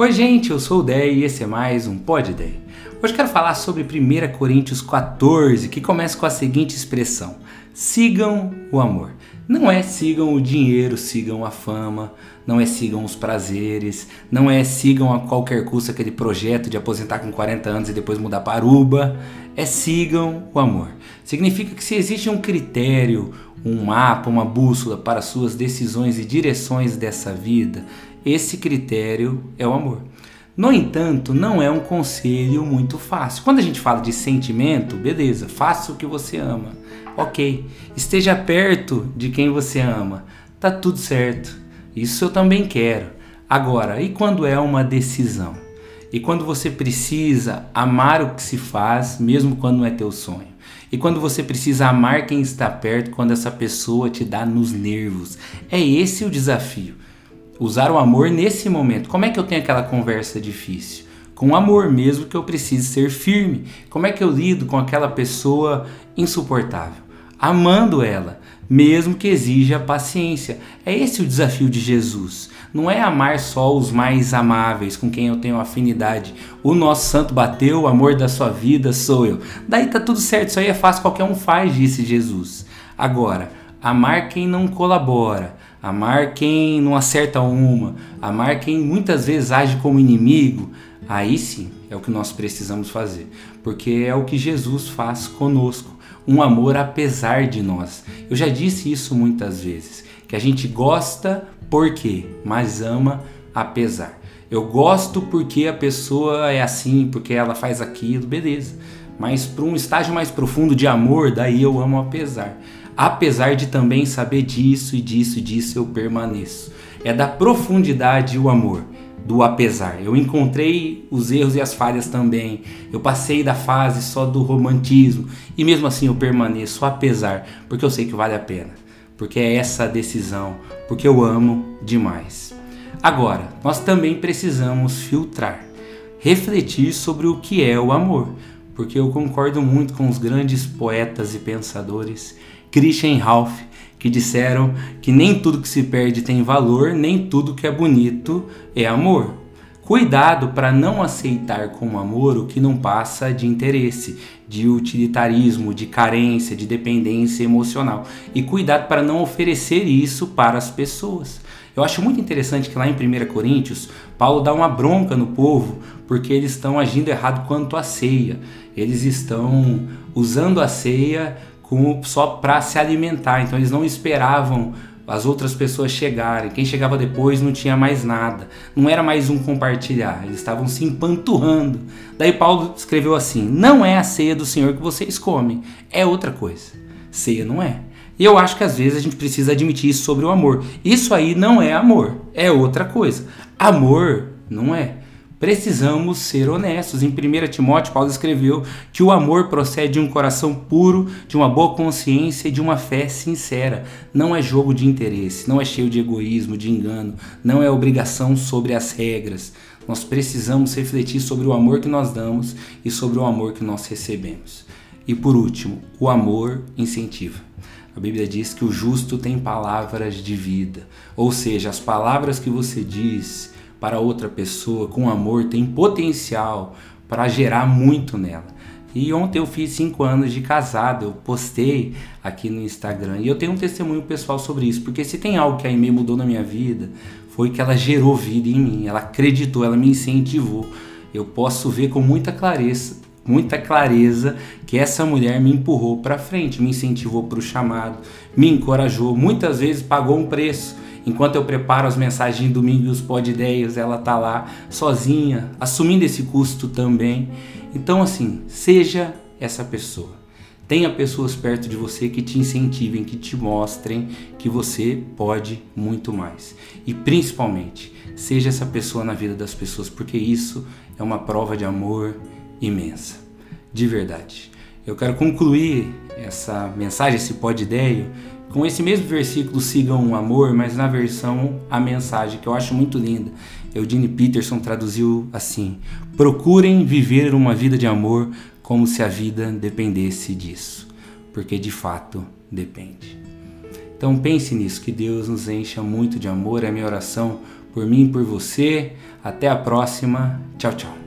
Oi, gente, eu sou o Dé e esse é mais um Pod Dé. Hoje quero falar sobre 1 Coríntios 14, que começa com a seguinte expressão: sigam o amor. Não é sigam o dinheiro, sigam a fama, não é sigam os prazeres, não é sigam a qualquer custo aquele projeto de aposentar com 40 anos e depois mudar para Aruba. É sigam o amor. Significa que se existe um critério, um mapa, uma bússola para suas decisões e direções dessa vida, esse critério é o amor. No entanto, não é um conselho muito fácil. Quando a gente fala de sentimento, beleza, faça o que você ama. Ok, esteja perto de quem você ama. Tá tudo certo. Isso eu também quero. Agora, e quando é uma decisão? E quando você precisa amar o que se faz, mesmo quando não é teu sonho? E quando você precisa amar quem está perto, quando essa pessoa te dá nos nervos? É esse o desafio usar o amor nesse momento. Como é que eu tenho aquela conversa difícil? Com amor, mesmo que eu precise ser firme. Como é que eu lido com aquela pessoa insuportável? Amando ela, mesmo que exija paciência. É esse o desafio de Jesus. Não é amar só os mais amáveis, com quem eu tenho afinidade. O nosso santo bateu, o amor da sua vida sou eu. Daí tá tudo certo, isso aí é fácil, qualquer um faz, disse Jesus. Agora, amar quem não colabora, amar quem não acerta uma, amar quem muitas vezes age como inimigo, aí sim é o que nós precisamos fazer, porque é o que Jesus faz conosco, um amor apesar de nós. Eu já disse isso muitas vezes, que a gente gosta porque, mas ama apesar. Eu gosto porque a pessoa é assim, porque ela faz aquilo, beleza. Mas para um estágio mais profundo de amor, daí eu amo apesar apesar de também saber disso e disso e disso eu permaneço. É da profundidade o amor, do apesar. Eu encontrei os erros e as falhas também. Eu passei da fase só do romantismo e mesmo assim eu permaneço apesar, porque eu sei que vale a pena. Porque é essa a decisão, porque eu amo demais. Agora, nós também precisamos filtrar, refletir sobre o que é o amor, porque eu concordo muito com os grandes poetas e pensadores Christian Ralph, que disseram que nem tudo que se perde tem valor, nem tudo que é bonito é amor. Cuidado para não aceitar como amor o que não passa de interesse, de utilitarismo, de carência, de dependência emocional. E cuidado para não oferecer isso para as pessoas. Eu acho muito interessante que lá em 1 Coríntios, Paulo dá uma bronca no povo porque eles estão agindo errado quanto à ceia. Eles estão usando a ceia com, só para se alimentar. Então eles não esperavam as outras pessoas chegarem. Quem chegava depois não tinha mais nada. Não era mais um compartilhar. Eles estavam se empanturrando. Daí Paulo escreveu assim: Não é a ceia do Senhor que vocês comem, é outra coisa. Ceia não é. E eu acho que às vezes a gente precisa admitir isso sobre o amor. Isso aí não é amor, é outra coisa. Amor não é. Precisamos ser honestos. Em 1 Timóteo, Paulo escreveu que o amor procede de um coração puro, de uma boa consciência e de uma fé sincera. Não é jogo de interesse, não é cheio de egoísmo, de engano, não é obrigação sobre as regras. Nós precisamos refletir sobre o amor que nós damos e sobre o amor que nós recebemos. E por último, o amor incentiva. A Bíblia diz que o justo tem palavras de vida, ou seja, as palavras que você diz para outra pessoa com amor tem potencial para gerar muito nela. E ontem eu fiz cinco anos de casado, eu postei aqui no Instagram e eu tenho um testemunho pessoal sobre isso, porque se tem algo que a Aimee mudou na minha vida, foi que ela gerou vida em mim, ela acreditou, ela me incentivou. Eu posso ver com muita clareza, muita clareza que essa mulher me empurrou para frente, me incentivou para o chamado, me encorajou, muitas vezes pagou um preço Enquanto eu preparo as mensagens de domingo e os pod ideias, ela tá lá sozinha, assumindo esse custo também. Então assim, seja essa pessoa. Tenha pessoas perto de você que te incentivem, que te mostrem que você pode muito mais. E principalmente, seja essa pessoa na vida das pessoas, porque isso é uma prova de amor imensa. De verdade. Eu quero concluir essa mensagem, esse pod ideia com esse mesmo versículo sigam o amor, mas na versão a mensagem que eu acho muito linda. Eugene Peterson traduziu assim: Procurem viver uma vida de amor como se a vida dependesse disso, porque de fato depende. Então pense nisso, que Deus nos encha muito de amor. É minha oração por mim e por você. Até a próxima. Tchau, tchau.